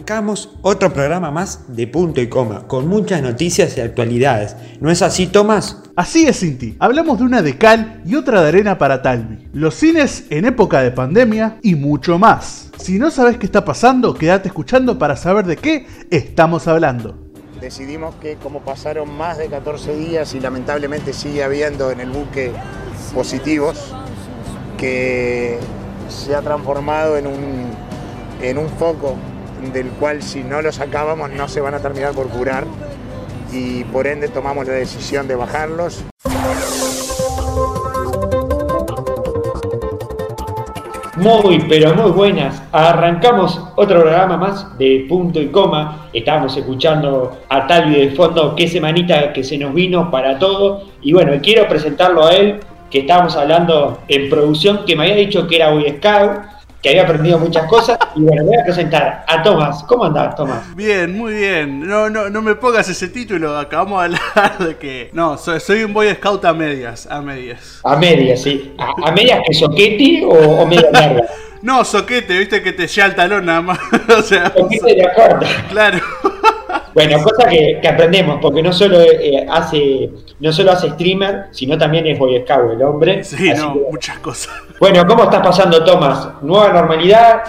Arrancamos otro programa más de punto y coma, con muchas noticias y actualidades. ¿No es así, Tomás? Así es, Cinti. Hablamos de una de cal y otra de arena para Talvi. Los cines en época de pandemia y mucho más. Si no sabes qué está pasando, quédate escuchando para saber de qué estamos hablando. Decidimos que como pasaron más de 14 días y lamentablemente sigue habiendo en el buque positivos, que se ha transformado en un, en un foco del cual si no lo sacábamos no se van a terminar por curar y por ende tomamos la decisión de bajarlos. Muy, pero muy buenas. Arrancamos otro programa más de punto y coma. Estábamos escuchando a Talvi de fondo, qué semanita que se nos vino para todo. Y bueno, quiero presentarlo a él, que estábamos hablando en producción, que me había dicho que era Boy Scout que había aprendido muchas cosas. Y bueno, voy a presentar a Tomás. ¿Cómo andás, Tomás? Bien, muy bien. No, no, no me pongas ese título. Acabamos de hablar de que. No, soy, un Boy Scout a medias. A medias. A medias, sí. ¿A, medias que soquete o, o media larga? No, soquete, viste que te llega el talón nada más. o sea. Soquete de acuerdo. Claro. Bueno, cosa que, aprendemos, porque no solo eh, hace no solo hace streamer, sino también es Boy Scout el hombre. Sí, no, muchas cosas. Bueno, ¿cómo estás pasando, Tomás? ¿Nueva normalidad?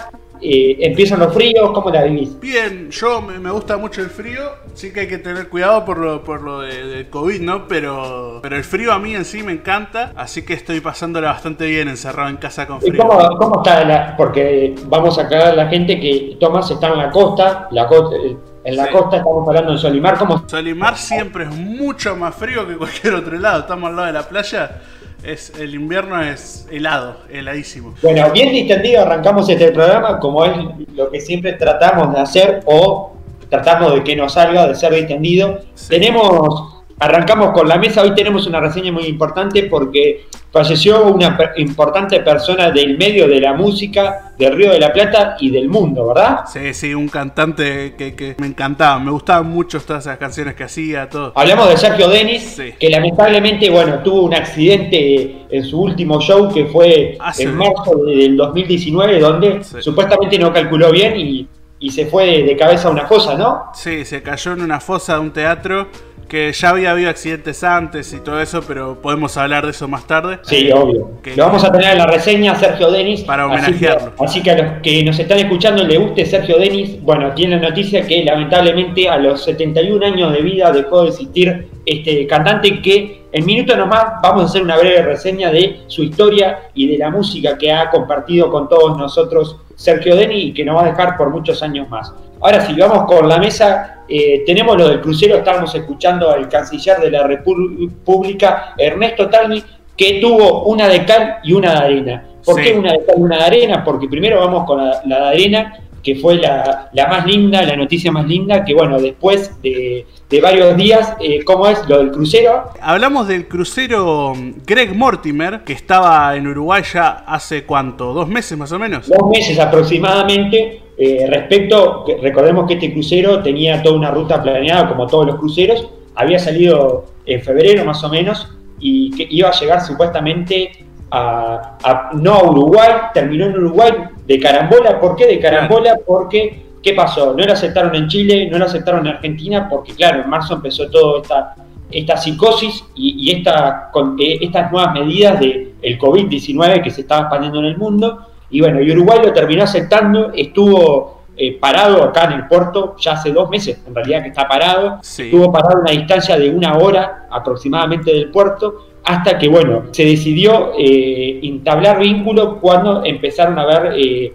Eh, ¿Empiezan los fríos? ¿Cómo la vivís? Bien, yo me, gusta mucho el frío. Sí que hay que tener cuidado por lo, por lo de, COVID, ¿no? Pero, pero el frío a mí en sí me encanta. Así que estoy pasándola bastante bien encerrado en casa con frío. ¿Cómo, cómo está? La, porque vamos a aclarar a la gente que Tomás está en la costa. La costa en la costa estamos hablando de Solimar. ¿Cómo? Solimar siempre es mucho más frío que cualquier otro lado. Estamos al lado de la playa. Es, el invierno es helado, heladísimo. Bueno, bien distendido arrancamos este programa, como es lo que siempre tratamos de hacer o tratamos de que nos salga de ser distendido. Tenemos Arrancamos con la mesa, hoy tenemos una reseña muy importante porque falleció una importante persona del medio de la música del Río de la Plata y del mundo, ¿verdad? Sí, sí, un cantante que, me encantaba, me gustaban mucho todas esas canciones que hacía, todo. Hablamos de Sergio Denis, que lamentablemente, bueno, tuvo un accidente en su último show que fue en marzo del 2019, donde supuestamente no calculó bien y, se fue de cabeza a una fosa, ¿no? Sí, se cayó en una fosa de un teatro que ya había habido accidentes antes y todo eso, pero podemos hablar de eso más tarde. Sí, obvio. Lo vamos a tener en la reseña Sergio Denis. Para homenajearlo. Así que, a los que nos están escuchando le guste Sergio Denis, bueno, tiene la noticia que lamentablemente a los 71 años de vida dejó de existir este cantante que en minutos nomás vamos a hacer una breve reseña de su historia y de la música que ha compartido con todos nosotros Sergio Denis y que nos va a dejar por muchos años más. Ahora sí, vamos con la mesa eh, tenemos lo del crucero, estamos escuchando al canciller de la República, Ernesto Talmi, que tuvo una de cal y una de arena. ¿Por qué una de cal y una de arena? Porque primero vamos con la, de arena, que fue la, más linda, la noticia más linda, que bueno, después de, varios días, eh, ¿cómo es lo del crucero? Hablamos del crucero Greg Mortimer, que estaba en Uruguay ya hace cuánto, dos meses más o menos. Dos meses aproximadamente, eh, respecto, recordemos que este crucero tenía toda una ruta planeada como todos los cruceros, había salido en febrero más o menos y que iba a llegar supuestamente a, no a Uruguay, terminó en Uruguay de carambola, ¿por qué de carambola? Porque, ¿qué pasó? No lo aceptaron en Chile, no lo aceptaron en Argentina, porque claro, en marzo empezó toda esta, esta psicosis y, esta, con, eh, estas nuevas medidas del el COVID-19 que se estaba expandiendo en el mundo y bueno, y Uruguay lo terminó aceptando, estuvo eh, parado acá en el puerto ya hace dos meses, en realidad que está parado, estuvo parado a una distancia de una hora aproximadamente del puerto, hasta que bueno, se decidió eh, entablar vínculo cuando empezaron a ver eh,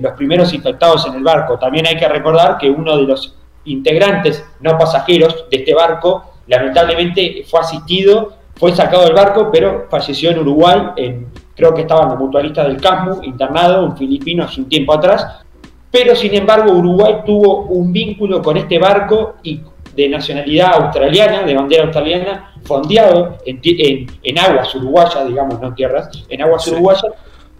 los primeros infectados en el barco. También hay que recordar que uno de los integrantes no pasajeros de este barco lamentablemente fue asistido, fue sacado del barco, pero falleció en Uruguay en creo que estaba en la mutualista del CASMU, internado, un filipino hace un tiempo atrás, pero sin embargo Uruguay tuvo un vínculo con este barco y de nacionalidad australiana, de bandera australiana, fondeado en, aguas uruguayas, digamos, no tierras, en aguas uruguayas,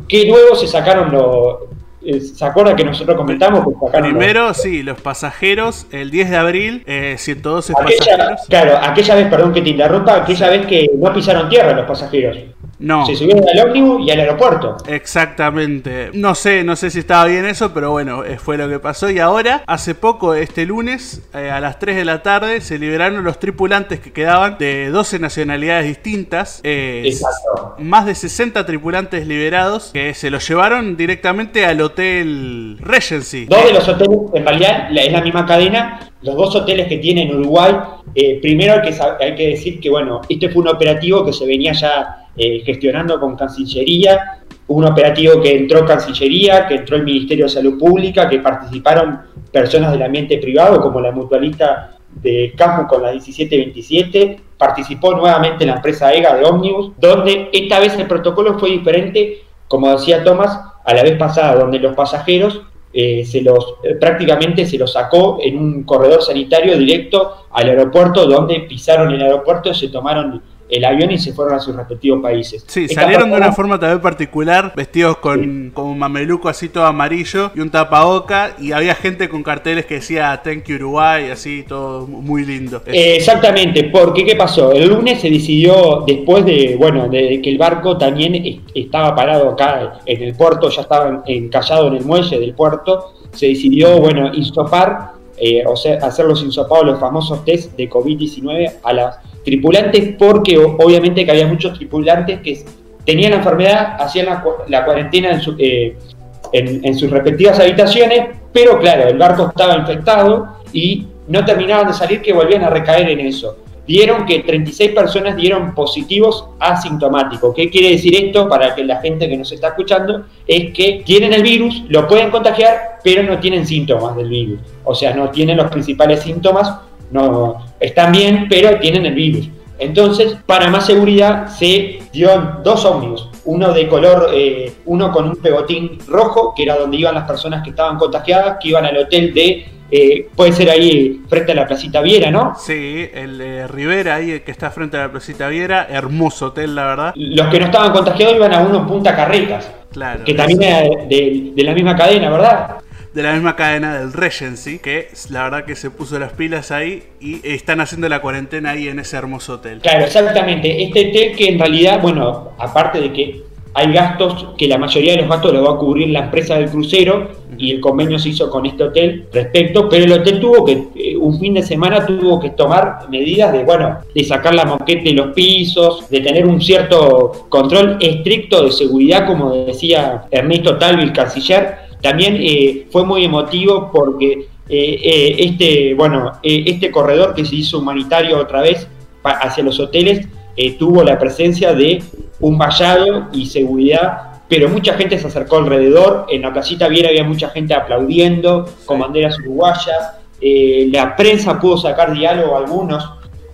que luego se sacaron los... Eh, ¿Se acuerda que nosotros comentamos? Primero, sí, los pasajeros, el 10 de abril, 112 eh, pasajeros. Claro, aquella vez, perdón que te interrumpa, aquella vez que no pisaron tierra los pasajeros. No. Se subieron al ómnibus y al aeropuerto. Exactamente. No sé, no sé si estaba bien eso, pero bueno, eh, fue lo que pasó. Y ahora, hace poco, este lunes, eh, a las 3 de la tarde, se liberaron los tripulantes que quedaban de 12 nacionalidades distintas. Eh, Exacto. Más de 60 tripulantes liberados que se los llevaron directamente al hotel Regency. Dos de los hoteles, en realidad es la misma cadena, los dos hoteles que tiene en Uruguay, eh, primero hay que, sab- hay que decir que bueno, este fue un operativo que se venía ya eh, gestionando con Cancillería, un operativo que entró Cancillería, que entró el Ministerio de Salud Pública, que participaron personas del ambiente privado como la mutualista de Camus con la 1727, participó nuevamente la empresa EGA de Omnibus, donde esta vez el protocolo fue diferente, como decía Tomás, a la vez pasada, donde los pasajeros eh, se los eh, prácticamente se los sacó en un corredor sanitario directo al aeropuerto, donde pisaron el aeropuerto, se tomaron el avión y se fueron a sus respectivos países. Sí, Esta salieron de una forma también particular, vestidos con, con un mameluco así todo amarillo y un tapaboca, y había gente con carteles que decía Thank you Uruguay, así todo muy lindo. Eh, exactamente, porque ¿qué pasó? El lunes se decidió, después de, bueno, de que el barco también es- estaba parado acá en el puerto, ya estaba en- encallado en el muelle del puerto, se decidió, bueno, insopar, eh, o sea, hacer los insopados, los famosos test de COVID-19 a las tripulantes, porque obviamente que había muchos tripulantes que tenían la enfermedad, hacían la, la cuarentena en, su- eh, en sus respectivas habitaciones, pero claro, el barco estaba infectado y no terminaban de salir que volvían a recaer en eso. Dieron que 36 personas dieron positivos asintomáticos. ¿Qué quiere decir esto para que la gente que nos está escuchando? Es que tienen el virus, lo pueden contagiar, pero no tienen síntomas del virus. O sea, no tienen los principales síntomas, no están bien, pero tienen el virus. Entonces, para más seguridad, se dio dos ómnibus. Uno de color, eh, uno con un pegotín rojo, que era donde iban las personas que estaban contagiadas, que iban al hotel de, eh, puede ser ahí frente a la Placita Viera, ¿no? Sí, el eh, Rivera ahí que está frente a la Placita Viera, hermoso hotel, la verdad. Los que no estaban contagiados iban a uno en Punta Carretas, Claro. que también era de, de- de la misma cadena, ¿verdad? de la misma cadena del Regency, que la verdad que se puso las pilas ahí y están haciendo la cuarentena ahí en ese hermoso hotel. Claro, exactamente. Este hotel que en realidad, bueno, aparte de que hay gastos, que la mayoría de los gastos los va a cubrir la empresa del crucero y el convenio se hizo con este hotel respecto, pero el hotel tuvo que, eh, un fin de semana tuvo que tomar medidas de, bueno, de sacar la moqueta de los pisos, de tener un cierto control estricto de seguridad, como decía Ernesto Talvi, el canciller. También eh, fue muy emotivo porque eh, eh, este, bueno, eh, este corredor que se hizo humanitario otra vez hacia los hoteles eh, tuvo la presencia de un vallado y seguridad, pero mucha gente se acercó alrededor. En la placita Viera había mucha gente aplaudiendo con banderas uruguayas. Eh, la prensa pudo sacar diálogo a algunos.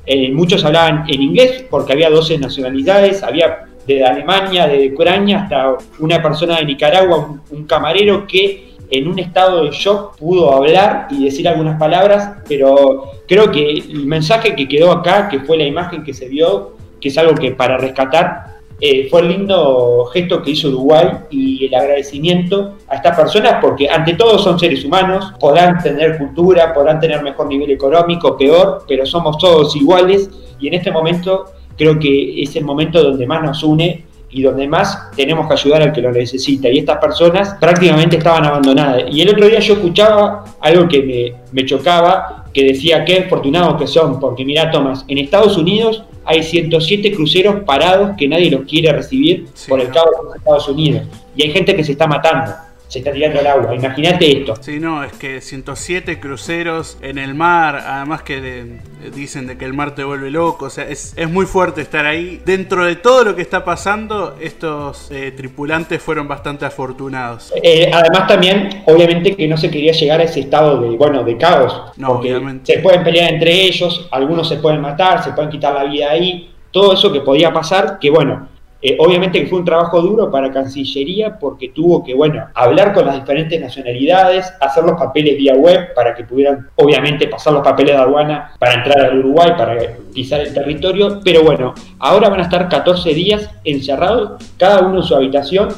Eh, muchos hablaban en inglés porque había 12 nacionalidades, había desde Alemania, de Ucrania hasta una persona de Nicaragua, un, un camarero que en un estado de shock pudo hablar y decir algunas palabras, pero creo que el mensaje que quedó acá, que fue la imagen que se vio, que es algo que para rescatar, eh, fue el lindo gesto que hizo Uruguay y el agradecimiento a estas personas porque ante todo son seres humanos, podrán tener cultura, podrán tener mejor nivel económico, peor, pero somos todos iguales y en este momento creo que es el momento donde más nos une y donde más tenemos que ayudar al que lo necesita. Y estas personas prácticamente estaban abandonadas. Y el otro día yo escuchaba algo que me, me chocaba, que decía qué afortunados que son, porque mira Tomás, en Estados Unidos hay 107 cruceros parados que nadie los quiere recibir Sí, por el cabo de los Estados Unidos. Y hay gente que se está matando, se está tirando al agua. Imagínate esto. Sí, no, es que 107 cruceros en el mar, además que de- dicen de que el mar te vuelve loco, o sea, es, es muy fuerte estar ahí. Dentro de todo lo que está pasando, estos eh, tripulantes fueron bastante afortunados. Eh, además también, obviamente que no se quería llegar a ese estado de, bueno, de caos. No, porque obviamente. se pueden pelear entre ellos, algunos se pueden matar, se pueden quitar la vida ahí, todo eso que podía pasar, que bueno, eh, obviamente que fue un trabajo duro para Cancillería porque tuvo que, bueno, hablar con las diferentes nacionalidades, hacer los papeles vía web para que pudieran, obviamente, pasar los papeles de aduana para entrar al Uruguay, para pisar el territorio, pero bueno, ahora van a estar 14 días encerrados, cada uno en su habitación,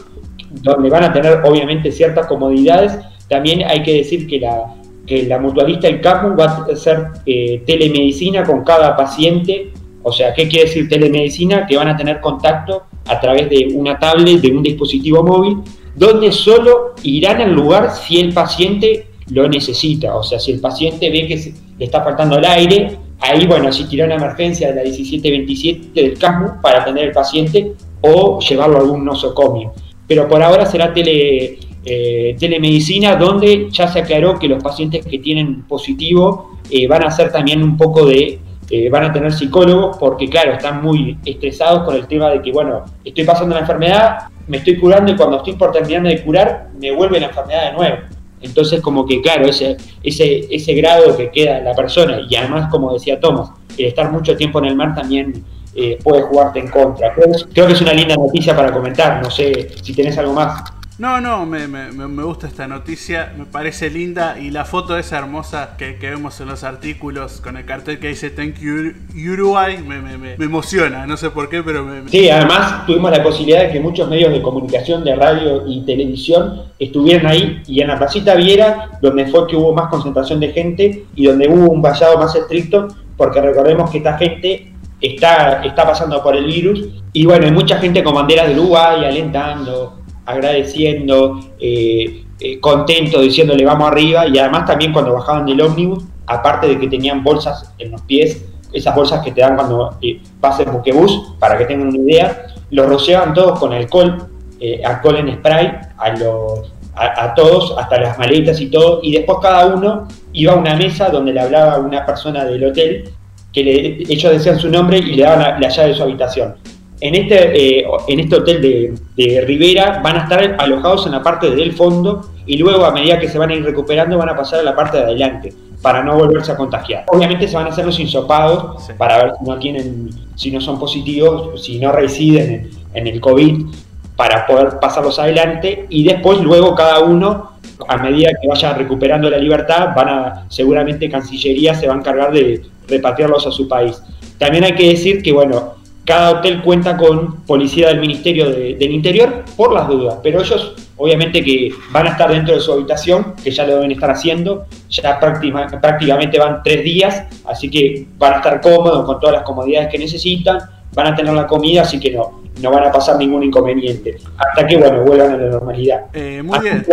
donde van a tener obviamente ciertas comodidades. También hay que decir que la, que la mutualista el CAPU va a hacer eh, telemedicina con cada paciente. O sea, ¿qué quiere decir telemedicina? Que van a tener contacto a través de una tablet, de un dispositivo móvil, donde solo irán al lugar si el paciente lo necesita. O sea, si el paciente ve que le está faltando el aire, ahí, bueno, asistirá a una emergencia de la 1727 del CASMU para atender al paciente o llevarlo a algún nosocomio. Pero por ahora será tele, eh, telemedicina, donde ya se aclaró que los pacientes que tienen positivo eh, van a hacer también un poco de, eh, van a tener psicólogos, porque claro, están muy estresados con el tema de que, bueno, estoy pasando la enfermedad, me estoy curando y cuando estoy por terminar de curar, me vuelve la enfermedad de nuevo. Entonces, como que, claro, ese, ese, ese grado que queda la persona, y además, como decía Tomás, el estar mucho tiempo en el mar también eh, puede jugarte en contra. Creo, que es una linda noticia para comentar, no sé si tenés algo más. No, no, me, me, me, gusta esta noticia, me parece linda y la foto esa hermosa que, que, vemos en los artículos con el cartel que dice Thank you Uruguay me, me, emociona, no sé por qué, pero me... Sí, además tuvimos la posibilidad de que muchos medios de comunicación de radio y televisión estuvieran ahí y en la placita Viera, donde fue que hubo más concentración de gente y donde hubo un vallado más estricto, porque recordemos que esta gente está, está pasando por el virus y bueno, hay mucha gente con banderas de Uruguay alentando agradeciendo, eh, eh, contento, diciéndole vamos arriba, y además también cuando bajaban del ómnibus, aparte de que tenían bolsas en los pies, esas bolsas que te dan cuando eh, pases buquebús, para que tengan una idea, los rociaban todos con alcohol, alcohol en spray, a, los, a, todos, hasta las maletas y todo, y después cada uno iba a una mesa donde le hablaba una persona del hotel, que ellos decían su nombre y le daban la llave de su habitación en este, eh, en este hotel de, Rivera van a estar alojados en la parte del fondo y luego a medida que se van a ir recuperando van a pasar a la parte de adelante para no volverse a contagiar. Obviamente se van a hacer los insopados para ver si no tienen, si no son positivos, si no residen en, el COVID para poder pasarlos adelante y después luego cada uno a medida que vaya recuperando la libertad van a seguramente Cancillería se va a encargar de repatriarlos a su país. También hay que decir que bueno, cada hotel cuenta con policía del Ministerio del Interior por las dudas, pero ellos obviamente que van a estar dentro de su habitación, que ya lo deben estar haciendo, ya prácticamente van tres días, así que van a estar cómodos con todas las comodidades que necesitan, van a tener la comida, así que no, no van a pasar ningún inconveniente, hasta que bueno, vuelvan a la normalidad. Eh, muy bien.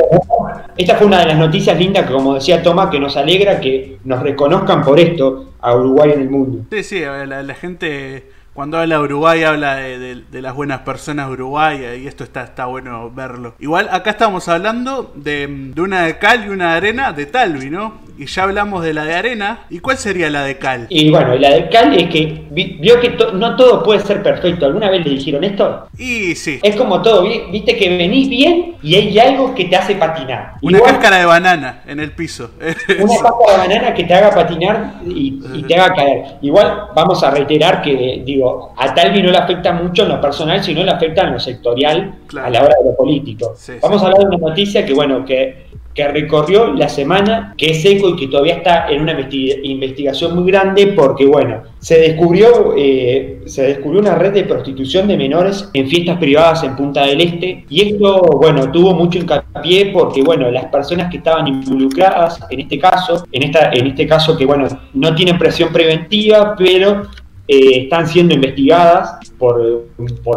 esta fue una de las noticias lindas que como decía Tomás, que nos alegra que nos reconozcan por esto a Uruguay en el mundo. Sí, sí, la gente cuando habla Uruguay, habla de, las buenas personas de Uruguay y esto está, está bueno verlo. Igual acá estamos hablando de, de una de cal y una de arena de Talvi, ¿no? y ya hablamos de la de arena. ¿Y cuál sería la de cal? Y bueno, la de cal es que vio que no todo puede ser perfecto. ¿Alguna vez le dijeron esto? Y sí. Es como todo, viste que venís bien y hay algo que te hace patinar. Una cáscara de banana en el piso. Una cáscara de banana que te haga patinar y, te haga caer. Igual vamos a reiterar que, digo, a Talvi no le afecta mucho en lo personal, sino le afecta en lo sectorial a la hora de lo político. vamos a hablar de una noticia que, bueno, que que recorrió la semana, que es eco y que todavía está en una investigación muy grande porque, bueno, se descubrió, eh, se descubrió una red de prostitución de menores en fiestas privadas en Punta del Este. Y esto, bueno, tuvo mucho hincapié porque, bueno, las personas que estaban involucradas en este caso, en, esta, en este caso que, bueno, no tienen presión preventiva, pero eh, están siendo investigadas por,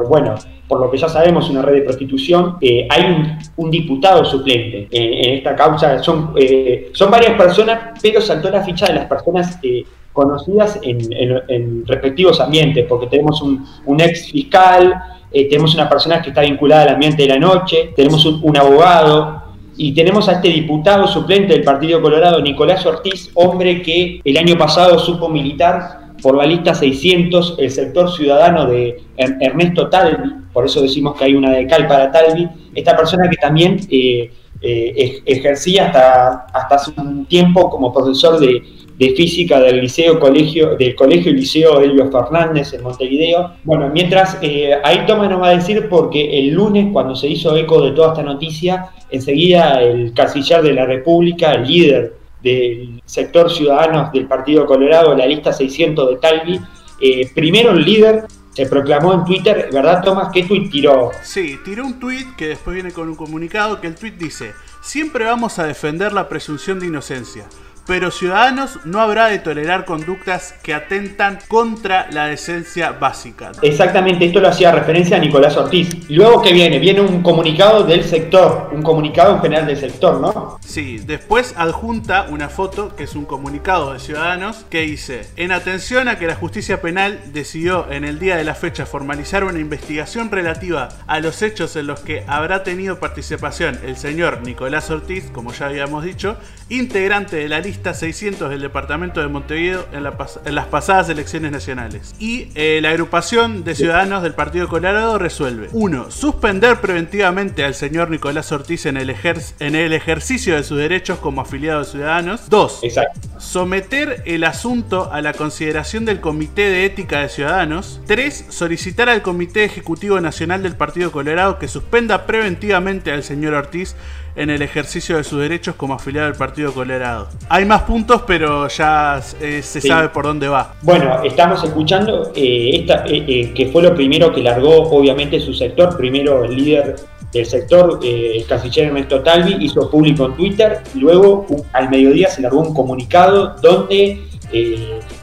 bueno, por lo que ya sabemos, una red de prostitución. Eh, hay un, diputado suplente en, esta causa. Son, eh, son varias personas, pero saltó la ficha de las personas eh, conocidas en, respectivos ambientes, porque tenemos un, ex fiscal, tenemos una persona que está vinculada al ambiente de la noche, tenemos un, abogado, y tenemos a este diputado suplente del Partido Colorado, Nicolás Ortiz, hombre que el año pasado supo militar por la lista 600 el sector ciudadano de Ernesto Talvi, por eso decimos que hay una de Cal para Talvi, esta persona que también eh, eh, ejercía hasta, hasta hace un tiempo como profesor de, física del liceo colegio del colegio y liceo Elio Fernández en Montevideo. Bueno, mientras eh, ahí Toma nos va a decir porque el lunes cuando se hizo eco de toda esta noticia, enseguida el canciller de la República, el líder del sector ciudadanos del Partido Colorado, la lista 600 de Talvi. Eh, primero el líder se proclamó en Twitter, ¿verdad Tomás? ¿Qué tweet tiró? Sí, tiró un tweet que después viene con un comunicado que el tweet dice, siempre vamos a defender la presunción de inocencia. Pero Ciudadanos no habrá de tolerar conductas que atentan contra la decencia básica. Exactamente, esto lo hacía referencia a Nicolás Ortiz. Luego que viene, viene un comunicado del sector, un comunicado en general del sector, ¿no? Sí, después adjunta una foto que es un comunicado de Ciudadanos que dice, en atención a que la justicia penal decidió en el día de la fecha formalizar una investigación relativa a los hechos en los que habrá tenido participación el señor Nicolás Ortiz, como ya habíamos dicho, integrante de la lista 600 del departamento de Montevideo en, las pasadas elecciones nacionales. Y eh, la agrupación de ciudadanos del Partido Colorado resuelve 1. Suspender preventivamente al señor Nicolás Ortiz en el, en el ejercicio de sus derechos como afiliado de Ciudadanos. 2. Someter el asunto a la consideración del Comité de Ética de Ciudadanos. 3. Solicitar al Comité Ejecutivo Nacional del Partido Colorado que suspenda preventivamente al señor Ortiz en el ejercicio de sus derechos como afiliado del Partido Colorado. Hay más puntos, pero ya eh, se sabe por dónde va. Bueno, estamos escuchando eh, esta, eh, que fue lo primero que largó, obviamente, su sector. Primero el líder del sector, el canciller Ernesto Talvi, hizo público en Twitter. Luego, al mediodía, se largó un comunicado donde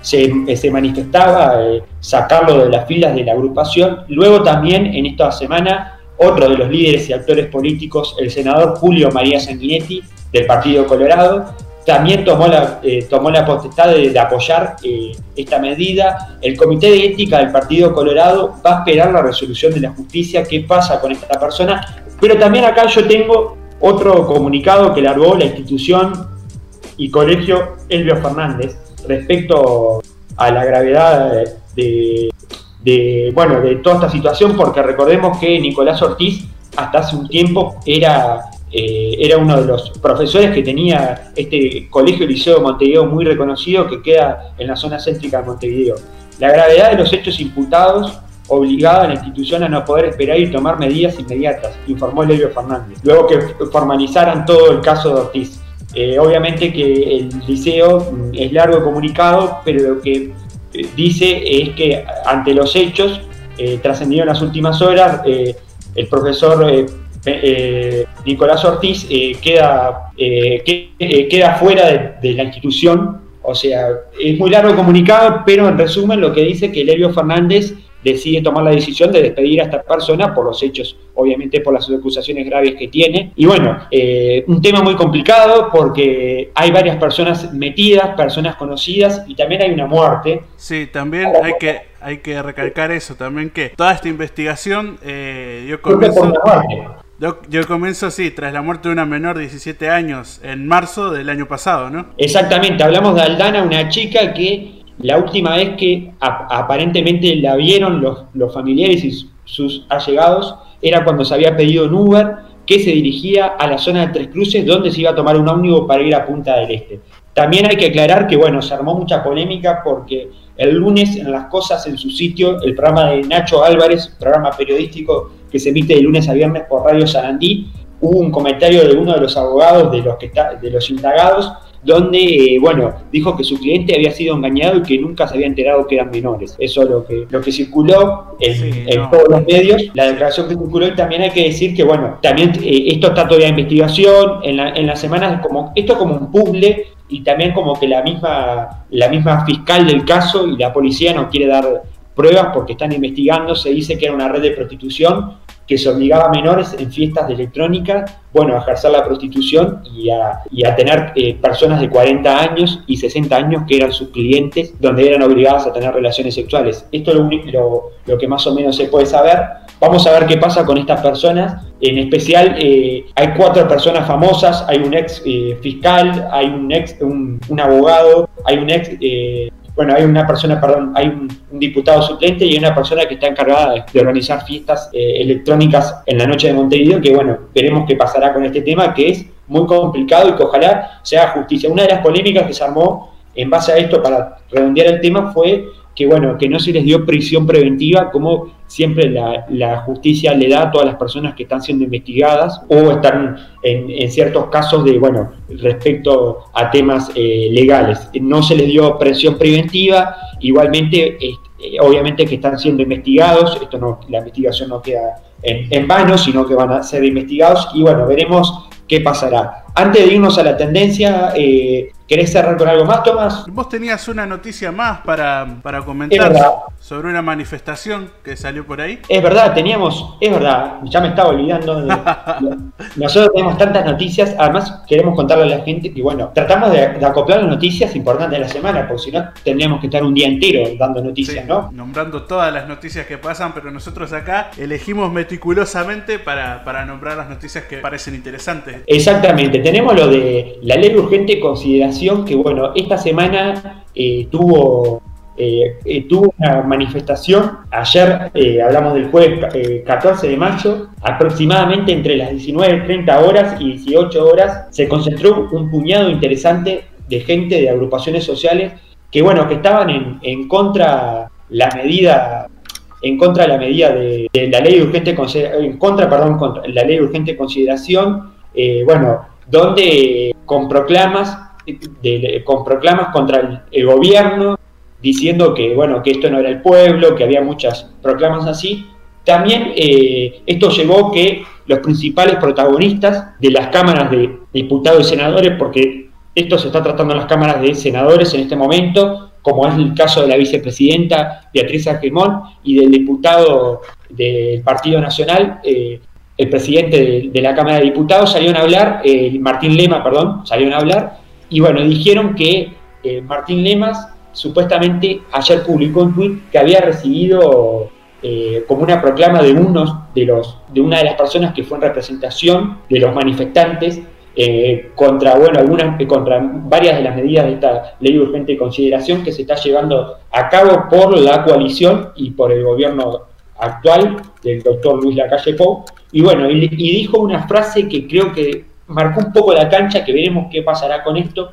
se, se, manifestaba sacarlo de las filas de la agrupación. Luego también en esta semana otro de los líderes y actores políticos, el senador Julio María Sanguinetti, del Partido Colorado, también tomó la, eh, tomó la potestad de, apoyar eh, esta medida. El Comité de Ética del Partido Colorado va a esperar la resolución de la justicia, qué pasa con esta persona. Pero también acá yo tengo otro comunicado que largó la institución y colegio Elvio Fernández respecto a la gravedad de, de, bueno, de toda esta situación, porque recordemos que Nicolás Ortiz hasta hace un tiempo era, eh, era uno de los profesores que tenía este colegio liceo de Montevideo muy reconocido que queda en la zona céntrica de Montevideo. La gravedad de los hechos imputados obligaba a la institución a no poder esperar y tomar medidas inmediatas, informó Lelio Fernández, luego que formalizaran todo el caso de Ortiz. Eh, obviamente que el liceo mm, es largo comunicado, pero que dice es que ante los hechos eh, trascendieron las últimas horas, eh, el profesor eh, Nicolás Ortiz queda, queda fuera de, la institución, o sea, es muy largo comunicado, pero en resumen lo que dice que Lelio Fernández decide tomar la decisión de despedir a esta persona por los hechos, obviamente por las acusaciones graves que tiene. Y bueno, eh, un tema muy complicado porque hay varias personas metidas, personas conocidas y también hay una muerte. Sí, también hay que, hay que recalcar eso, también que toda esta investigación eh, dio comienzo... Yo, comienzo así, tras la muerte de una menor de 17 años en marzo del año pasado, ¿no? Exactamente, hablamos de Aldana, una chica que la última vez que aparentemente la vieron los, familiares y sus allegados era cuando se había pedido un Uber que se dirigía a la zona de Tres Cruces donde se iba a tomar un ómnibus para ir a Punta del Este. También hay que aclarar que, bueno, se armó mucha polémica porque el lunes en Las Cosas, en su sitio, el programa de Nacho Álvarez, programa periodístico que se emite de lunes a viernes por Radio Sarandí, hubo un comentario de uno de los abogados de los, que de los indagados donde, eh, bueno, dijo que su cliente había sido engañado y que nunca se había enterado que eran menores. Eso es lo que, lo que circuló en, todos los medios, la declaración que circuló y también hay que decir que, bueno, también eh, esto está todavía en investigación, en, la, en las semanas, como, esto como un puzzle y también como que la misma, la misma fiscal del caso y la policía no quiere dar pruebas porque están investigando, se dice que era una red de prostitución que se obligaba a menores en fiestas de electrónica, bueno, a ejercer la prostitución y a, y a tener eh, personas de 40 años y 60 años que eran sus clientes, donde eran obligadas a tener relaciones sexuales. Esto es lo, lo, que más o menos se puede saber. Vamos a ver qué pasa con estas personas. En especial, eh, hay cuatro personas famosas, hay un ex eh, fiscal, hay un ex, un, abogado, hay un ex bueno, hay una persona, perdón, hay un, diputado suplente y una persona que está encargada de, organizar fiestas eh, electrónicas en la noche de Montevideo, que bueno, veremos qué pasará con este tema, que es muy complicado y que ojalá se haga justicia. Una de las polémicas que se armó en base a esto para redondear el tema fue que bueno, que no se les dio prisión preventiva como siempre la, justicia le da a todas las personas que están siendo investigadas o están en, ciertos casos de, bueno, respecto a temas eh, legales. No se les dio prisión preventiva, igualmente, eh, obviamente que están siendo investigados, esto no, la investigación no queda en, en vano, sino que van a ser investigados y bueno, veremos qué pasará. Antes de irnos a la tendencia, eh, ¿querés cerrar con algo más, Tomás? Vos tenías una noticia más para, para comentar sobre una manifestación que salió por ahí. Es verdad, teníamos, es verdad, ya me estaba olvidando. De, nosotros tenemos tantas noticias, además queremos contarle a la gente que, bueno, tratamos de, acoplar las noticias importantes de la semana, porque si no tendríamos que estar un día entero dando noticias, ¿no? Nombrando todas las noticias que pasan, pero nosotros acá elegimos meticulosamente para, para nombrar las noticias que parecen interesantes. Exactamente, tenemos lo de la ley de urgente consideración, que, bueno, esta semana eh, tuvo eh, eh, tuvo una manifestación, ayer hablamos del jueves 14 de mayo, aproximadamente entre las 19.30 horas y 18 horas se concentró un puñado interesante de gente de agrupaciones sociales que bueno, que estaban en, contra la medida en contra de la medida de, la ley de urgente en contra, perdón, contra la ley de urgente consideración, bueno, donde con proclamas con proclamas contra el gobierno diciendo que, bueno, que esto no era el pueblo, que había muchas proclamas así. También eh, esto llevó que los principales protagonistas de las cámaras de diputados y senadores, porque esto se está tratando en las cámaras de senadores en este momento, como es el caso de la vicepresidenta Beatriz Argemón y del diputado del Partido Nacional, eh, el presidente de, la Cámara de Diputados, salieron a hablar, eh, Martín Lema, perdón, salieron a hablar, y bueno, dijeron que Martín Lemas supuestamente ayer publicó un tweet que había recibido eh, como una proclama de unos de los de una de las personas que fue en representación de los manifestantes eh, contra bueno algunas eh, contra varias de las medidas de esta ley de urgente consideración que se está llevando a cabo por la coalición y por el gobierno actual del doctor Luis Lacalle Pou y bueno y dijo una frase que creo que marcó un poco la cancha que veremos qué pasará con esto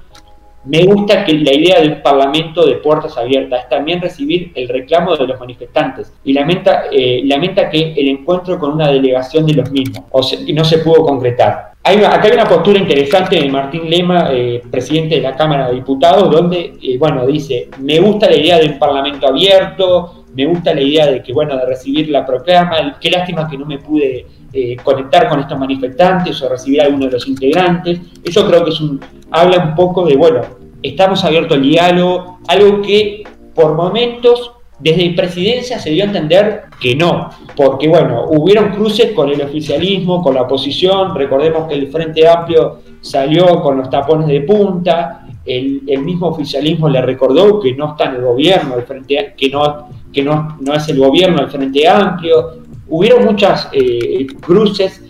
me gusta que la idea de un parlamento de puertas abiertas es también recibir el reclamo de los manifestantes y lamenta, eh, lamenta que el encuentro con una delegación de los mismos o no se pudo concretar. Hay acá hay una postura interesante de Martín Lema, eh, presidente de la Cámara de Diputados, donde eh, bueno, dice, me gusta la idea de un parlamento abierto, me gusta la idea de que, bueno, de recibir la proclama, qué lástima que no me pude eh, conectar con estos manifestantes o recibir a alguno de los integrantes. Eso creo que es un, habla un poco de, bueno, estamos abiertos al diálogo, algo que por momentos desde presidencia se dio a entender que no, porque bueno, hubieron cruces con el oficialismo, con la oposición, recordemos que el Frente Amplio salió con los tapones de punta, el, mismo oficialismo le recordó que no está en el gobierno, el frente, que, no, que no, no es el gobierno del Frente Amplio, hubieron muchas eh, cruces,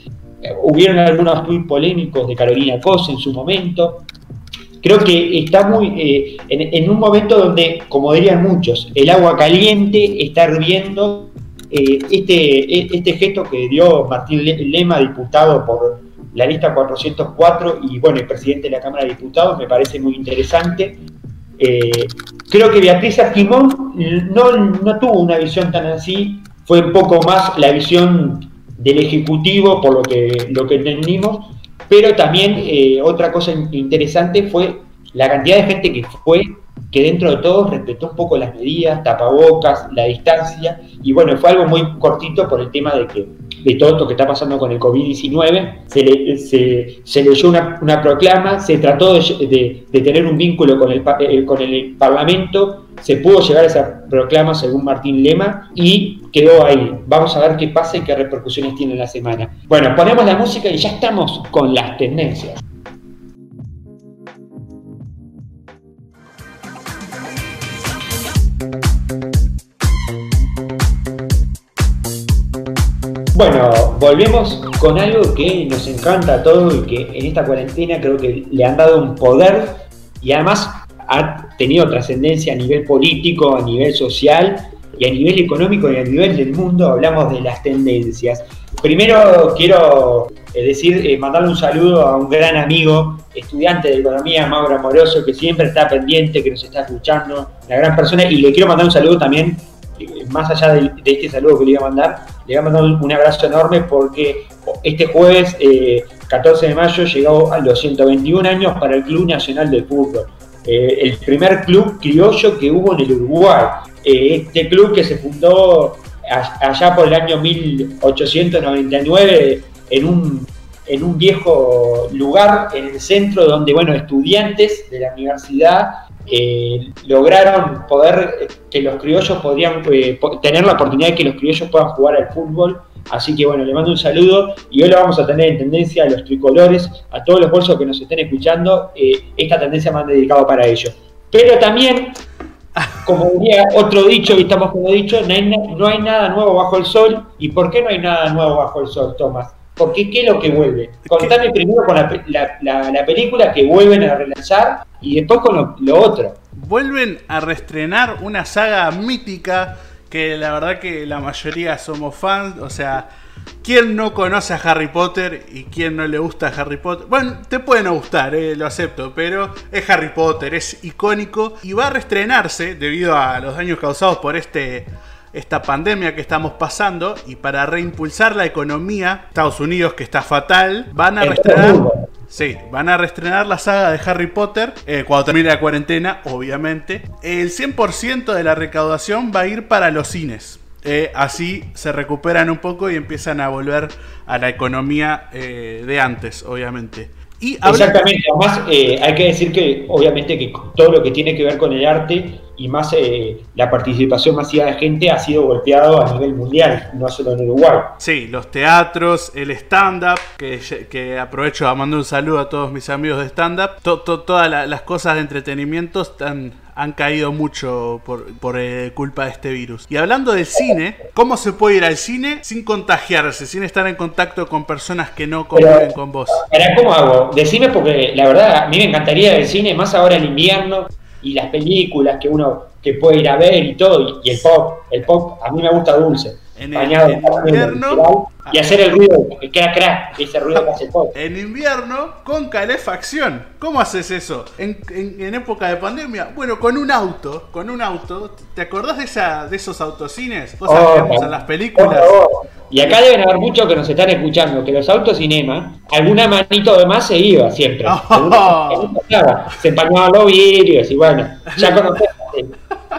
hubieron algunos muy polémicos de Carolina Cos en su momento. Creo que está muy eh, en, un momento donde, como dirían muchos, el agua caliente está hirviendo. Eh, este, este gesto que dio Martín Lema, diputado por la lista 404 y bueno, el presidente de la Cámara de Diputados, me parece muy interesante. Creo que Beatriz Arquimón no, no tuvo una visión tan así, fue un poco más la visión del Ejecutivo, por lo que, lo que entendimos, pero también eh, otra cosa interesante fue la cantidad de gente que fue, que dentro de todo respetó un poco las medidas, tapabocas, la distancia, y bueno, fue algo muy cortito por el tema de que de todo esto que está pasando con el COVID-19, se, se, leyó una, proclama, se trató de, tener un vínculo con el, eh, con el Parlamento, se pudo llegar a esa proclama según Martín Lema y quedó ahí. Vamos a ver qué pasa y qué repercusiones tiene la semana. Bueno, ponemos la música y ya estamos con las tendencias. Bueno, volvemos con algo que nos encanta a todos y que en esta cuarentena creo que le han dado un poder y además ha tenido trascendencia a nivel político, a nivel social y a nivel económico y a nivel del mundo. Hablamos de las tendencias. Primero quiero eh, decir, eh, mandarle un saludo a un gran amigo, estudiante de economía, Mauro Amoroso, que siempre está pendiente, que nos está escuchando, una gran persona, y le quiero mandar un saludo también más allá de, este saludo que le iba a mandar, le iba a mandar un abrazo enorme porque este jueves, 14 eh, de mayo, llegó a los 121 años para el Club Nacional de Fútbol. Eh, el primer club criollo que hubo en el Uruguay. Eh, este club que se fundó allá por el año 1899 en un en un viejo lugar en el centro donde, bueno, estudiantes de la universidad eh, lograron poder eh, que los criollos podrían eh, tener la oportunidad de que los criollos puedan jugar al fútbol. Así que bueno, le mando un saludo y hoy lo vamos a tener en tendencia a los tricolores, a todos los bolsos que nos estén escuchando, esta tendencia más dedicado para ellos. Pero también, como diría otro dicho, y estamos como dicho, no hay, no hay nada nuevo bajo el sol. ¿Y por qué no hay nada nuevo bajo el sol, Tomás? Porque ¿qué es lo que vuelve? Contame primero con la, película que vuelven a relanzar y después con lo, otro. Vuelven a reestrenar una saga mítica que la verdad que la mayoría somos fans, o sea, ¿quién no conoce a Harry Potter y quién no le gusta a Harry Potter? Bueno, te puede no gustar, eh, lo acepto, pero es Harry Potter, es icónico y va a reestrenarse debido a los daños causados por este esta pandemia que estamos pasando y para reimpulsar la economía, Estados Unidos que está fatal, van a reestrenar... Sí, van a reestrenar la saga de Harry Potter eh, cuando termine la cuarentena, obviamente. El 100% de la recaudación va a ir para los cines. Eh, así se recuperan un poco y empiezan a volver a la economía eh, de antes, obviamente. Y Exactamente, además hay que decir que obviamente que todo lo que tiene que ver con el arte y más eh, la participación masiva de gente ha sido golpeado a nivel mundial, no solo en Uruguay. Sí, los teatros, el stand-up, que, que, aprovecho a mandar un saludo a todos mis amigos de stand-up, todas las cosas de entretenimiento están, han caído mucho por, eh, culpa de este virus. Y hablando del cine, ¿cómo se puede ir al cine sin contagiarse, sin estar en contacto con personas que no conviven con vos? ¿cómo hago? Decime porque la verdad a mí me encantaría el cine, más ahora en invierno, y las películas que uno que puede ir a ver y todo, y, el pop, el pop a mí me gusta dulce. En, invierno y hacer el ruido, que crack crack, ese ruido que hace el pop. En invierno con calefacción. ¿Cómo haces eso? En, en, época de pandemia, bueno, con un auto, con un auto. ¿Te acordás de esa de esos autocines? Cosas oh, en las películas. Y acá deben haber muchos que nos están escuchando, que los autocinemas, alguna manito de más se iba siempre. Se empañaban los vidrios y bueno, ya conocemos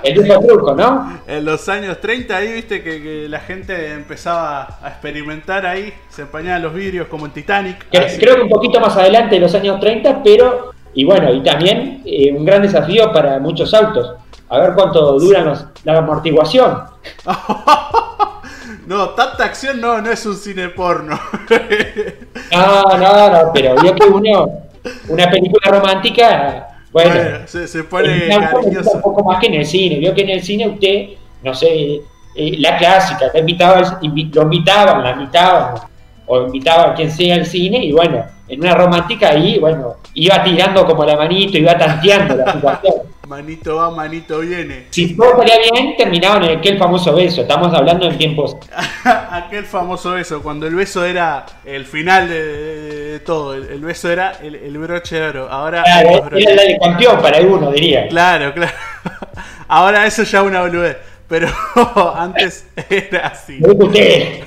el mismo truco, ¿no? En los años 30 ahí viste que, la gente empezaba a experimentar ahí, se empañaban los vidrios como en Titanic. Creo que un poquito más adelante de los años 30, pero, y bueno, y también eh, un gran desafío para muchos autos. A ver cuánto dura la amortiguación. No, tanta acción no, no es un cine porno. No, no, no, pero vio que uno, una película romántica, bueno, se, pone cariñoso. Un poco más que en el cine. Vio que en el cine usted, no sé, eh, la clásica, te invitaba, lo invitaban, la invitaban, o invitaba a quien sea al cine, y bueno, en una romántica ahí, bueno, iba tirando como la manito, iba tanteando la situación. Manito va, manito viene. Si todo salía bien, terminaban en aquel famoso beso. Estamos hablando en tiempos. aquel famoso beso, cuando el beso era el final de, todo. El, beso era el, broche de oro. Ahora. era el de campeón para alguno, diría. Claro, claro. Ahora eso ya es una boludez. Pero antes era así. usted.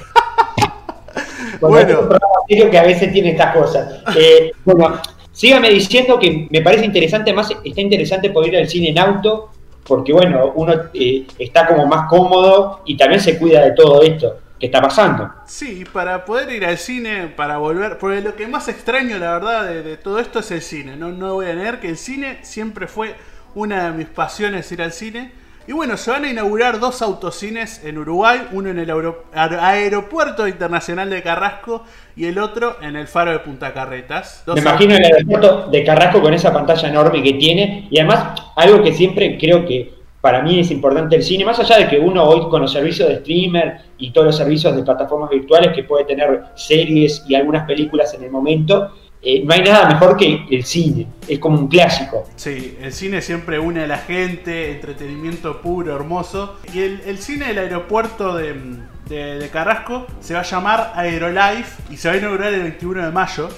bueno. que a veces tiene estas cosas. Eh, bueno, Sígame diciendo que me parece interesante, más está interesante poder ir al cine en auto, porque bueno, uno eh, está como más cómodo y también se cuida de todo esto que está pasando. Sí, para poder ir al cine, para volver, porque lo que más extraño la verdad de, todo esto es el cine, no, no voy a negar que el cine siempre fue una de mis pasiones ir al cine y bueno, se van a inaugurar dos autocines en Uruguay, uno en el Aeropuerto Internacional de Carrasco y el otro en el Faro de Punta Carretas. Me imagino el aeropuerto de Carrasco con esa pantalla enorme que tiene y además algo que siempre creo que para mí es importante el cine, más allá de que uno hoy con los servicios de streamer y todos los servicios de plataformas virtuales que puede tener series y algunas películas en el momento, eh, no hay nada mejor que el cine, es como un clásico. Sí, el cine siempre une a la gente, entretenimiento puro, hermoso. Y el, cine del aeropuerto de, Carrasco se va a llamar Aerolife y se va a inaugurar el 21 de mayo.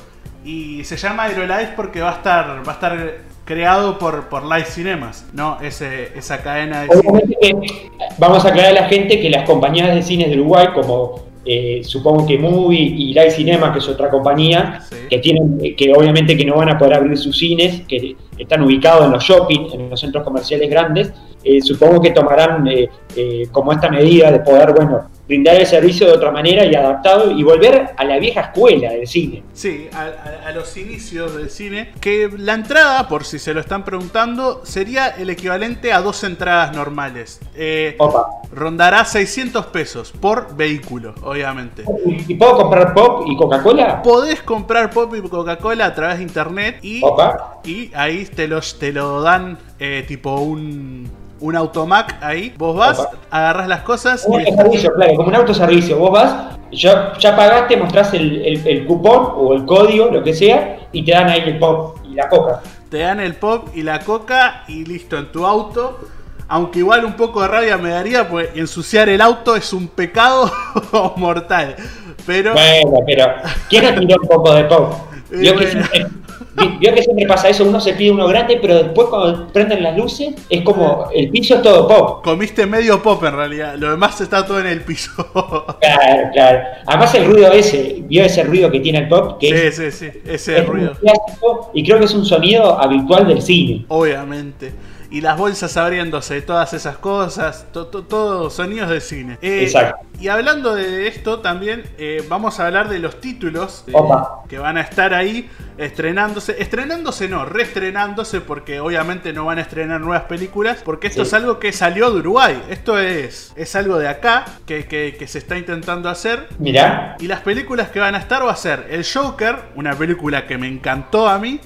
Y se llama Aerolife porque va a estar, va a estar creado por, por Live Cinemas, ¿no? Ese, esa cadena de cine. vamos a aclarar a la gente que las compañías de cines de Uruguay, como eh, supongo que Movie y Live Cinema, que es otra compañía, que tienen, que obviamente que no van a poder abrir sus cines, que están ubicados en los shopping, en los centros comerciales grandes, eh, supongo que tomarán eh, como esta medida de poder, bueno, brindar el servicio de otra manera y adaptado y volver a la vieja escuela del cine. Sí, a, los inicios del cine, que la entrada, por si se lo están preguntando, sería el equivalente a dos entradas normales. Eh, rondará 600 pesos por vehículo, obviamente. ¿Y puedo comprar pop y Coca-Cola? Podés comprar pop y Coca-Cola a través de internet y, y ahí te, los, te lo dan eh, tipo un un automac ahí. Vos vas, agarras las cosas. Un servicio, claro, como un autoservicio. Vos vas, ya, ya pagaste, mostrás el, cupón o el código, lo que sea, y te dan ahí el pop y la coca. Te dan el pop y la coca y listo, en tu auto. Aunque igual un poco de rabia me daría, pues ensuciar el auto es un pecado mortal. Pero. Bueno, pero. ¿Quién no tiró un poco de pop? Yo que Vio que siempre pasa eso, uno se pide uno grande, pero después cuando prenden las luces, es como el piso es todo pop. Comiste medio pop en realidad, lo demás está todo en el piso. Claro, claro. Además el ruido ese, vio ese ruido que tiene el pop, que sí, sí, sí, ese ruido. Clásico, y creo que es un sonido habitual del cine. Obviamente y las bolsas abriéndose, todas esas cosas, todos sonidos de cine. Eh, Exacto. Y hablando de esto también, eh, vamos a hablar de los títulos eh, que van a estar ahí estrenándose. Estrenándose no, reestrenándose porque obviamente no van a estrenar nuevas películas porque esto es algo que salió de Uruguay. Esto es, es algo de acá que, que, se está intentando hacer. Mirá. Y las películas que van a estar va a ser El Joker, una película que me encantó a mí.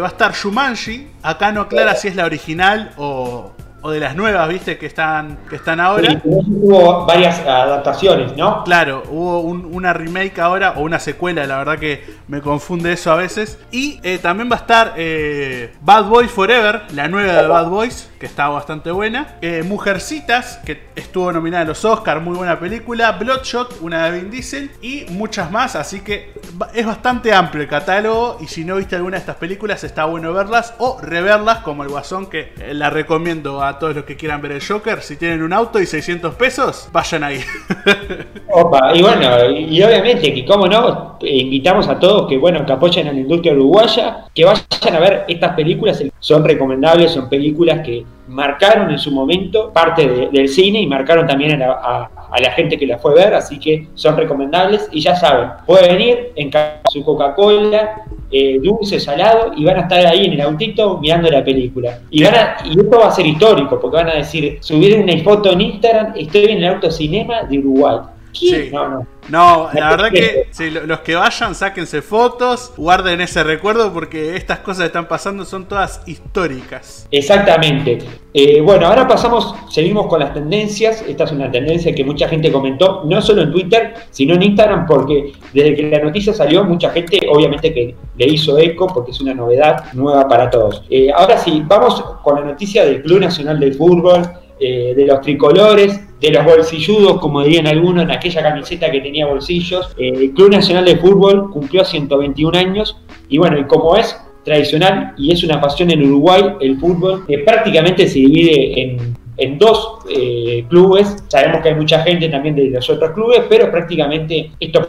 Va a estar Shumanji. Acá no aclara si es la original o, o de las nuevas, viste, que están, que están ahora. hubo varias adaptaciones, ¿no? Claro, hubo una remake ahora, o una secuela, la verdad que me confunde eso a veces. Y eh, también va a estar eh, Bad Boys Forever, la nueva de Bad Boys, que está bastante buena. Eh, Mujercitas, que estuvo nominada a los Oscars, muy buena película. Bloodshot, una de Vin Diesel, y muchas más, así que es bastante amplio el catálogo. Y si no viste alguna de estas películas, está bueno verlas o reverlas, como el Guasón, que la recomiendo a todos los que quieran ver el Joker. Si tienen un auto y 600 pesos, vayan ahí. Opa, y bueno, y obviamente que como no, invitamos a todos que bueno, que apoyen a la industria uruguaya, que vayan a ver estas películas, son recomendables, son películas que marcaron en su momento parte del cine y marcaron también a la, gente que la fue a ver, así que son recomendables y ya saben, puede venir en su Coca-Cola, eh, dulce, salado, y van a estar ahí en el autito mirando la película. Y, van y esto va a ser histórico, porque van a decir, subir una foto en Instagram, estoy en el autocinema de Uruguay. No, no. No, la verdad que los que vayan, sáquense fotos, guarden ese recuerdo porque estas cosas que están pasando son todas históricas. Exactamente. Eh, bueno, ahora pasamos, seguimos con las tendencias. Esta es una tendencia que mucha gente comentó, no solo en Twitter, sino en Instagram, porque desde que la noticia salió, mucha gente obviamente que le hizo eco porque es una novedad nueva para todos. Eh, ahora sí, vamos con la noticia del Club Nacional del Fútbol, eh, de los tricolores de los bolsilludos, como dirían algunos, en aquella camiseta que tenía bolsillos. Eh, el Club Nacional de Fútbol cumplió 121 años y bueno, y como es tradicional y es una pasión en Uruguay, el fútbol que prácticamente se divide en, dos eh, clubes. Sabemos que hay mucha gente también de los otros clubes, pero prácticamente esto es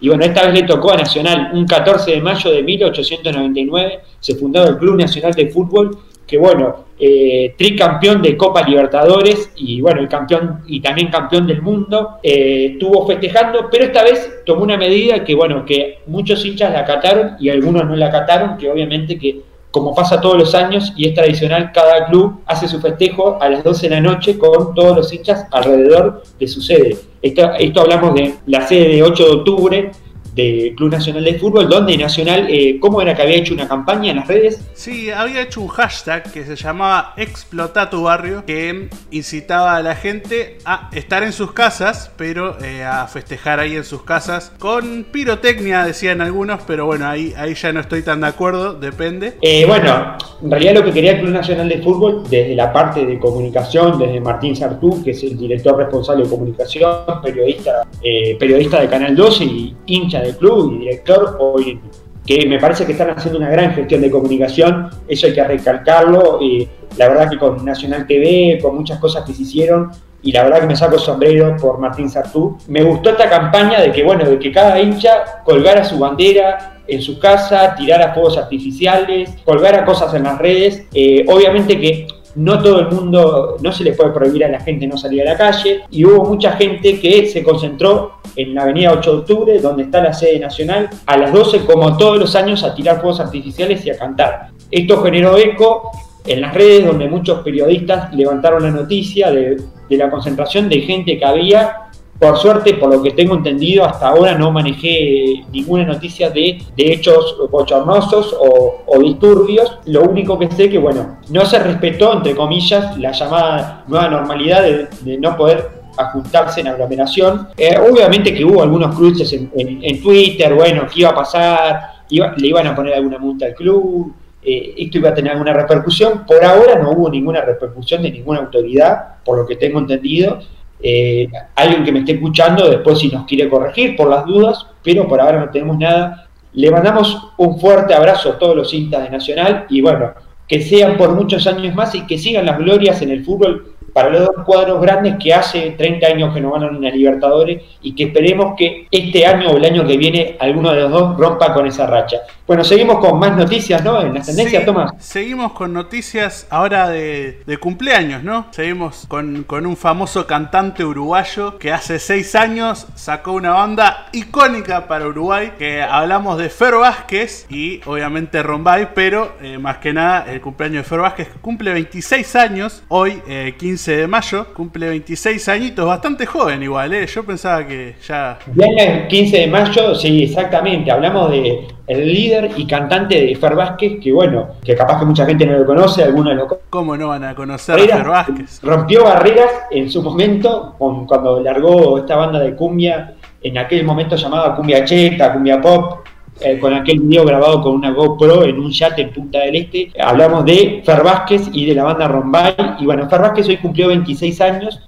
y bueno, esta vez le tocó a Nacional un 14 de mayo de 1899, se fundó el Club Nacional de Fútbol que bueno, eh, tricampeón de Copa Libertadores y bueno, el campeón y también campeón del mundo, eh, estuvo festejando, pero esta vez tomó una medida que bueno, que muchos hinchas la acataron y algunos no la acataron, que obviamente que como pasa todos los años y es tradicional, cada club hace su festejo a las 12 de la noche con todos los hinchas alrededor de su sede. Esto, esto hablamos de la sede de 8 de octubre, del Club Nacional de Fútbol, donde Nacional, eh, ¿cómo era que había hecho una campaña en las redes? Sí, había hecho un hashtag que se llamaba Explota tu barrio, que incitaba a la gente a estar en sus casas, pero eh, a festejar ahí en sus casas, con pirotecnia, decían algunos, pero bueno, ahí, ahí ya no estoy tan de acuerdo, depende. Eh, bueno, en realidad lo que quería el Club Nacional de Fútbol, desde la parte de comunicación, desde Martín Sartú, que es el director responsable de comunicación, periodista, periodista de Canal 12 y hincha de el club y director hoy que me parece que están haciendo una gran gestión de comunicación, eso hay que recalcarlo, y la verdad que con Nacional TV, con muchas cosas que se hicieron, y la verdad que me saco sombrero por Martín Sartú. Me gustó esta campaña de que, bueno, de que cada hincha colgara su bandera en su casa, tirara fuegos artificiales, colgara cosas en las redes. Eh, obviamente que no todo el mundo, no se le puede prohibir a la gente no salir a la calle y hubo mucha gente que se concentró en la avenida 8 de octubre, donde está la sede nacional, a las 12 como todos los años a tirar fuegos artificiales y a cantar. Esto generó eco en las redes donde muchos periodistas levantaron la noticia de, la concentración de gente que había. Por suerte, por lo que tengo entendido, hasta ahora no manejé ninguna noticia de, hechos bochornosos o, disturbios. Lo único que sé que, bueno, no se respetó, entre comillas, la llamada nueva normalidad de, no poder ajuntarse en aglomeración. Eh, obviamente que hubo algunos cruces en, Twitter, bueno, ¿qué iba a pasar? le iban a poner alguna multa al club, eh, esto iba a tener alguna repercusión. Por ahora no hubo ninguna repercusión de ninguna autoridad, por lo que tengo entendido. Eh, alguien que me esté escuchando después si nos quiere corregir por las dudas, pero por ahora no tenemos nada. Le mandamos un fuerte abrazo a todos los cintas de Nacional y bueno, que sean por muchos años más y que sigan las glorias en el fútbol para los dos cuadros grandes que hace 30 años que no ganan una Libertadores y que esperemos que este año o el año que viene alguno de los dos rompa con esa racha. Bueno, seguimos con más noticias, ¿no? En las tendencias, Tomás. Seguimos con noticias ahora de, cumpleaños, ¿no? Seguimos con, un famoso cantante uruguayo que hace seis años sacó una banda icónica para Uruguay, que hablamos de Fer Vázquez y obviamente Rombay, pero eh, más que nada el cumpleaños de Fer Vázquez que cumple 26 años, hoy 15 eh, de mayo, cumple 26 añitos, bastante joven igual, ¿eh? yo pensaba que ya... Bien, el 15 de mayo, sí, exactamente, hablamos de el líder y cantante de Fer Vázquez, que bueno, que capaz que mucha gente no lo conoce, algunos lo ¿Cómo no van a conocer a Fer Vázquez? Rompió barreras en su momento, cuando largó esta banda de cumbia, en aquel momento llamada cumbia cheta, cumbia pop, eh, con aquel video grabado con una GoPro en un yate en Punta del Este. Hablamos de Fer Vázquez y de la banda Rombay. Y bueno, Fer Vázquez hoy cumplió 26 años.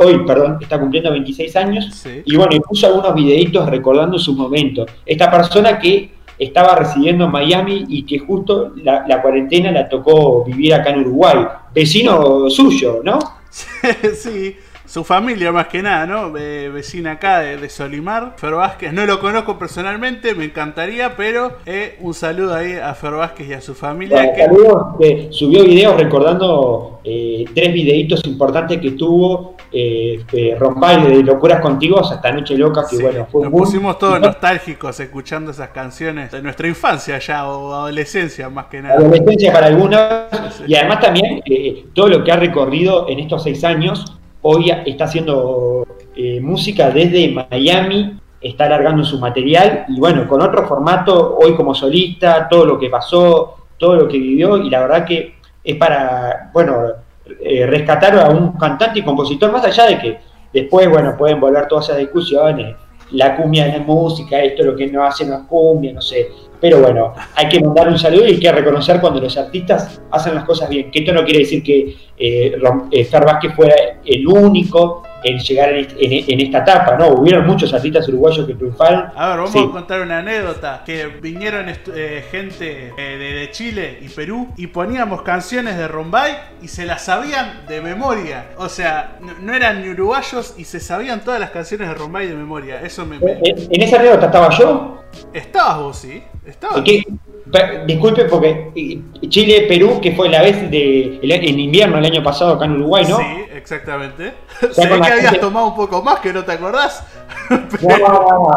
Hoy, perdón, está cumpliendo 26 años. Y bueno, y puso algunos videitos recordando sus momentos. Esta persona que estaba residiendo en Miami y que justo la, la cuarentena la tocó vivir acá en Uruguay. Vecino suyo, ¿no? sí, su familia más que nada, ¿no? vecina acá de, Solimar, Fer Vázquez. No lo conozco personalmente, me encantaría, pero eh, un saludo ahí a Fer Vázquez y a su familia. que... subió videos recordando eh, tres videitos importantes que tuvo eh, de de Locuras Contigo hasta Noche Loca, que bueno, fue Nos pusimos todos nostálgicos escuchando esas canciones de nuestra infancia ya, o adolescencia más que nada. Adolescencia para algunos, y además también eh, todo lo que ha recorrido en estos seis años hoy está haciendo eh, música desde Miami, está alargando su material y bueno, con otro formato, hoy como solista, todo lo que pasó, todo lo que vivió y la verdad que es para, bueno, eh, rescatar a un cantante y compositor, más allá de que después, bueno, pueden volver todas esas discusiones, la cumbia de la música, esto lo que no hacen las cumbia, no sé, pero bueno, hay que mandar un saludo y hay que reconocer cuando los artistas hacen las cosas bien. Que esto no quiere decir que eh, eh Fer Vázquez fuera el único en llegar en, esta etapa, ¿no? Hubieron muchos artistas uruguayos que triunfaron. A ver, vamos a contar una anécdota, que vinieron eh, gente eh, de, Chile y Perú y poníamos canciones de Rombay y se las sabían de memoria. O sea, no, eran ni uruguayos y se sabían todas las canciones de Rombay de memoria. Eso me... ¿En esa anécdota estaba yo? Estabas vos, sí. Estabas. Disculpe porque Chile, Perú, que fue la vez de en invierno el año pasado acá en Uruguay, ¿no? Sí, exactamente. Sé que habías tomado un poco más, que no te acordás. No, no,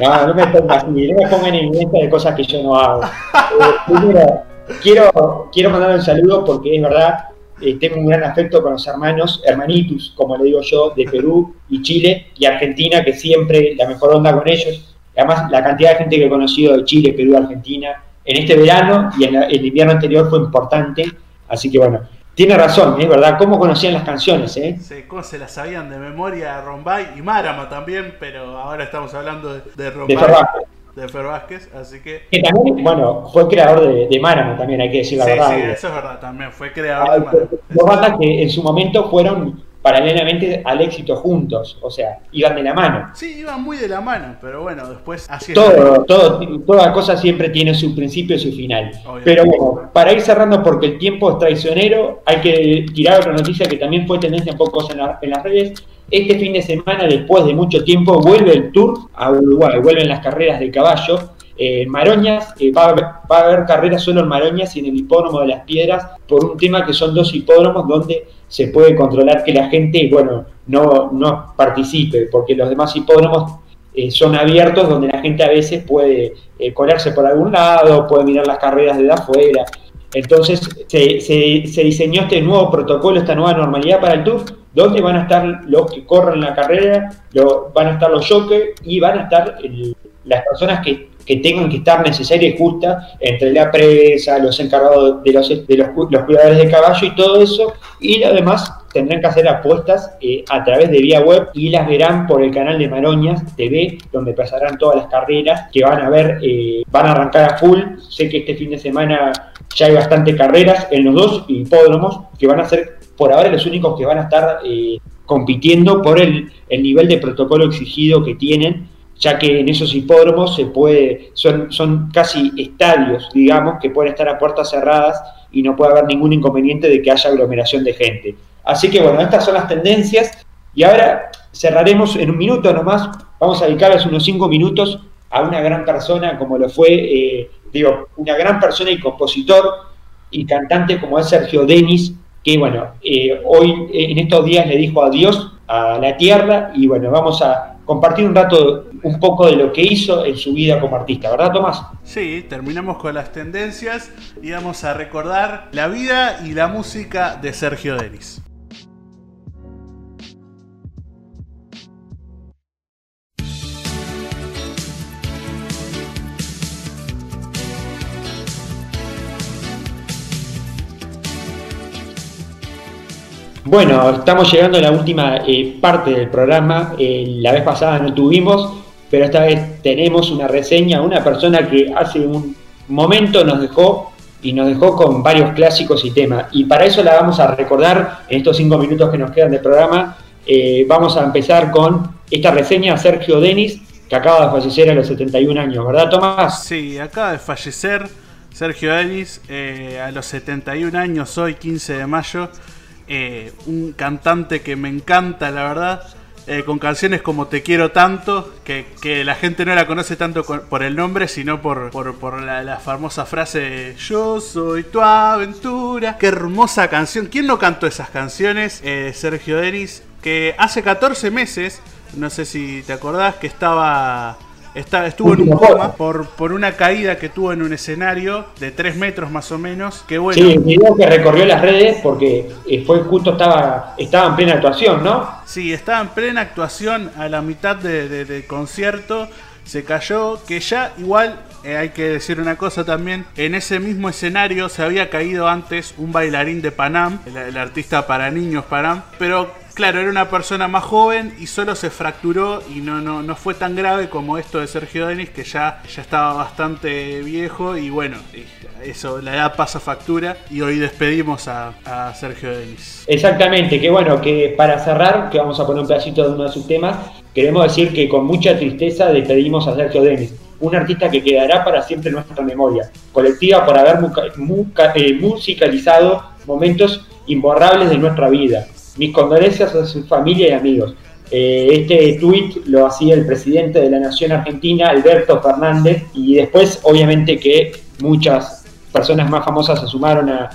no, no, me pongas no me pongan en lista de cosas que yo no hago. Eh, quiero, quiero mandar un saludo porque es verdad, eh, tengo un gran afecto con los hermanos, hermanitus, como le digo yo, de Perú y Chile y Argentina, que siempre la mejor onda con ellos. Además, la cantidad de gente que he conocido de Chile, Perú, Argentina, en este verano y en el invierno anterior fue importante. Así que bueno, tiene razón, es verdad. ¿Cómo conocían las canciones? Eh? Sí, cómo se las sabían de memoria Rombay y Marama también, pero ahora estamos hablando de, de Rombay. De Fer Vázquez. así que... Que también, bueno, fue creador de, de Marama también, hay que decir la verdad. Sí, eso es verdad, también fue creador de Marama. Dos bandas que en su momento fueron paralelamente al éxito juntos, o sea, iban de la mano. Sí, iban muy de la mano, pero bueno, después así todo, todo, toda cosa siempre tiene su principio y su final. Pero bueno, para ir cerrando porque el tiempo es traicionero, hay que tirar otra noticia que también fue tendencia un poco en, en las redes. Este fin de semana, después de mucho tiempo, vuelve el Tour a Uruguay, vuelven las carreras de caballo. en Maroñas, va, va, a haber carreras solo en Maroñas y en el hipódromo de las Piedras, por un tema que son dos hipódromos donde se puede controlar que la gente, bueno, no, no participe, porque los demás hipódromos eh, son abiertos donde la gente a veces puede eh, colarse por algún lado, puede mirar las carreras desde afuera. Entonces se, se, diseñó este nuevo protocolo, esta nueva normalidad para el Tour, donde van a estar los que corren la carrera, lo, van a estar los jockeys y van a estar las personas que, que, tengan que estar necesarias y justas entre la presa, los encargados de los, de los, cuidadores de caballo y todo eso, y además tendrán que hacer apuestas eh, a través de vía web y las verán por el canal de Maroñas TV, donde pasarán todas las carreras que van a ver, eh, van a arrancar a full. Sé que este fin de semana ya hay bastante carreras en los dos hipódromos que van a ser por ahora los únicos que van a estar eh, compitiendo por el nivel de protocolo exigido que tienen ya que en esos hipódromos se puede, son, son casi estadios, digamos, que pueden estar a puertas cerradas y no puede haber ningún inconveniente de que haya aglomeración de gente. Así que bueno, estas son las tendencias y ahora cerraremos en un minuto nomás, vamos a dedicarles unos cinco minutos a una gran persona como lo fue, eh, digo, una gran persona y compositor y cantante como es Sergio Denis, que bueno, eh, hoy en estos días le dijo adiós a la tierra y bueno, vamos a compartir un rato un poco de lo que hizo en su vida como artista, ¿verdad Tomás? Sí, terminamos con las tendencias y vamos a recordar la vida y la música de Sergio Denis. Bueno, estamos llegando a la última eh, parte del programa. Eh, la vez pasada no tuvimos, pero esta vez tenemos una reseña, una persona que hace un momento nos dejó y nos dejó con varios clásicos y temas. Y para eso la vamos a recordar en estos cinco minutos que nos quedan del programa. Eh, vamos a empezar con esta reseña a Sergio Denis, que acaba de fallecer a los 71 años, ¿verdad, Tomás? Sí, acaba de fallecer Sergio Denis a los 71 años, hoy 15 de mayo. Eh, un cantante que me encanta, la verdad. Eh, con canciones como Te quiero tanto, que, la gente no la conoce tanto por el nombre, sino por, por, la, famosa frase Yo soy tu aventura. Qué hermosa canción. ¿Quién no cantó esas canciones? Eh, Sergio Denis, que hace 14 meses, no sé si te acordás, que estaba estuvo en un coma por, por una caída que tuvo en un escenario de 3 metros más o menos. Que bueno. Sí, video que recorrió las redes porque eh, fue justo estaba, estaba en plena actuación, ¿no? Sí, estaba en plena actuación a la mitad del de, concierto. Se cayó, que ya igual eh, hay que decir una cosa también, en ese mismo escenario se había caído antes un bailarín de Panam, el, el artista para niños Panam, pero Claro, era una persona más joven y solo se fracturó y no, no, no fue tan grave como esto de Sergio Denis, que ya, ya estaba bastante viejo y bueno, eso, la edad pasa factura y hoy despedimos a, Sergio Denis. Exactamente, que bueno, que para cerrar, que vamos a poner un pedacito de uno de sus temas, queremos decir que con mucha tristeza despedimos a Sergio Denis, un artista que quedará para siempre en nuestra memoria colectiva por haber eh, musicalizado momentos imborrables de nuestra vida mis condolencias a su familia y amigos. Eh, este tuit lo hacía el presidente de la Nación Argentina, Alberto Fernández, y después obviamente que muchas personas más famosas se sumaron a,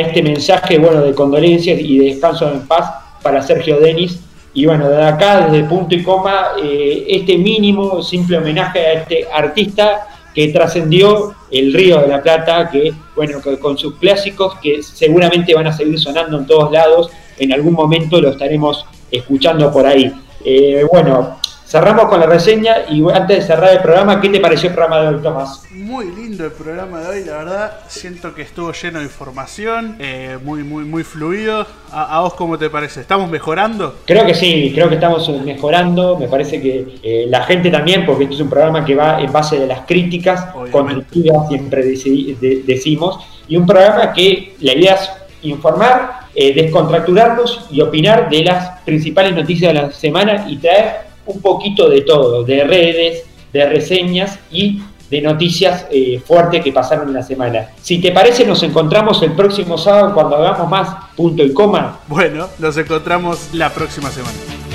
este mensaje bueno, de condolencias y de descanso en paz para Sergio Denis. Y bueno, desde acá, desde punto y coma, eh, este mínimo, simple homenaje a este artista que trascendió el Río de la Plata, que bueno, con sus clásicos que seguramente van a seguir sonando en todos lados, en algún momento lo estaremos escuchando por ahí. Eh, bueno, cerramos con la reseña y antes de cerrar el programa, ¿qué te pareció el programa de hoy, Tomás? Muy lindo el programa de hoy, la verdad. Siento que estuvo lleno de información, eh, muy, muy, muy fluido. ¿A, vos cómo te parece? ¿Estamos mejorando? Creo que sí, creo que estamos mejorando. Me parece que eh, la gente también, porque esto es un programa que va en base de las críticas constructivas, siempre decimos, y un programa que la idea es informar, eh, descontracturarnos y opinar de las principales noticias de la semana y traer un poquito de todo, de redes, de reseñas y de noticias eh, fuertes que pasaron en la semana. Si te parece, nos encontramos el próximo sábado cuando hagamos más punto y coma. Bueno, nos encontramos la próxima semana.